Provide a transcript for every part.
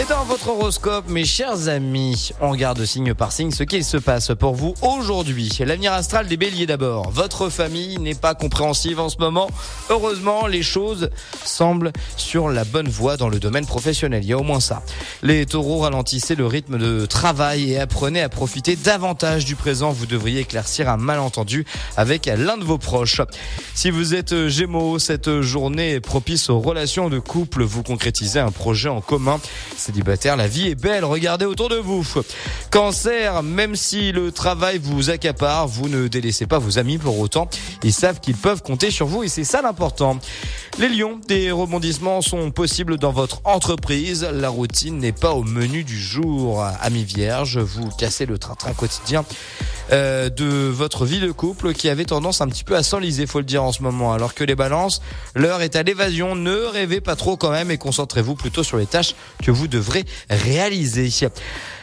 Et dans votre horoscope, mes chers amis, on regarde signe par signe ce qu'il se passe pour vous aujourd'hui. L'avenir astral des béliers d'abord. Votre famille n'est pas compréhensive en ce moment. Heureusement, les choses semblent sur la bonne voie dans le domaine professionnel. Il y a au moins ça. Les taureaux ralentissez le rythme de travail et apprenez à profiter davantage du présent. Vous devriez éclaircir un malentendu avec l'un de vos proches. Si vous êtes gémeaux, cette journée est propice aux relations de couple, vous concrétisez un projet en commun. Célibataire, la vie est belle, regardez autour de vous. Cancer, même si le travail vous accapare, vous ne délaissez pas vos amis pour autant. Ils savent qu'ils peuvent compter sur vous et c'est ça l'important. Les lions, des rebondissements sont possibles dans votre entreprise. La routine n'est pas au menu du jour. Amis vierges, vous cassez le train-train quotidien euh, de votre vie de couple qui avait tendance un petit peu à s'enliser, faut le dire en ce moment. Alors que les balances, l'heure est à l'évasion. Ne rêvez pas trop quand même et concentrez-vous plutôt sur les tâches que vous devrez réaliser.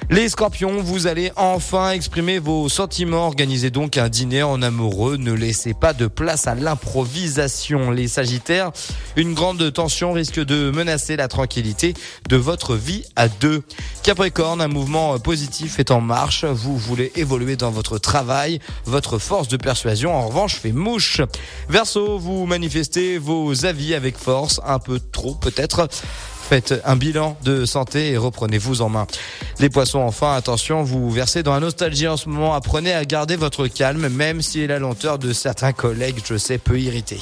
Les scorpions, vous allez enfin exprimer vos sentiments. Organisez donc un dîner en amoureux. Ne laissez pas de place à l'improvisation. Les sagittaires, une grande tension risque de menacer la tranquillité de votre vie à deux. Capricorne, un mouvement positif est en marche. Vous voulez évoluer dans votre travail. Votre force de persuasion, en revanche, fait mouche. Verseau, vous manifestez vos avis avec force, un peu trop peut-être. Faites un bilan de santé et reprenez-vous en main. Les poissons, enfin, attention, vous versez dans la nostalgie en ce moment. Apprenez à garder votre calme, même si la lenteur de certains collègues, je sais, peut irriter.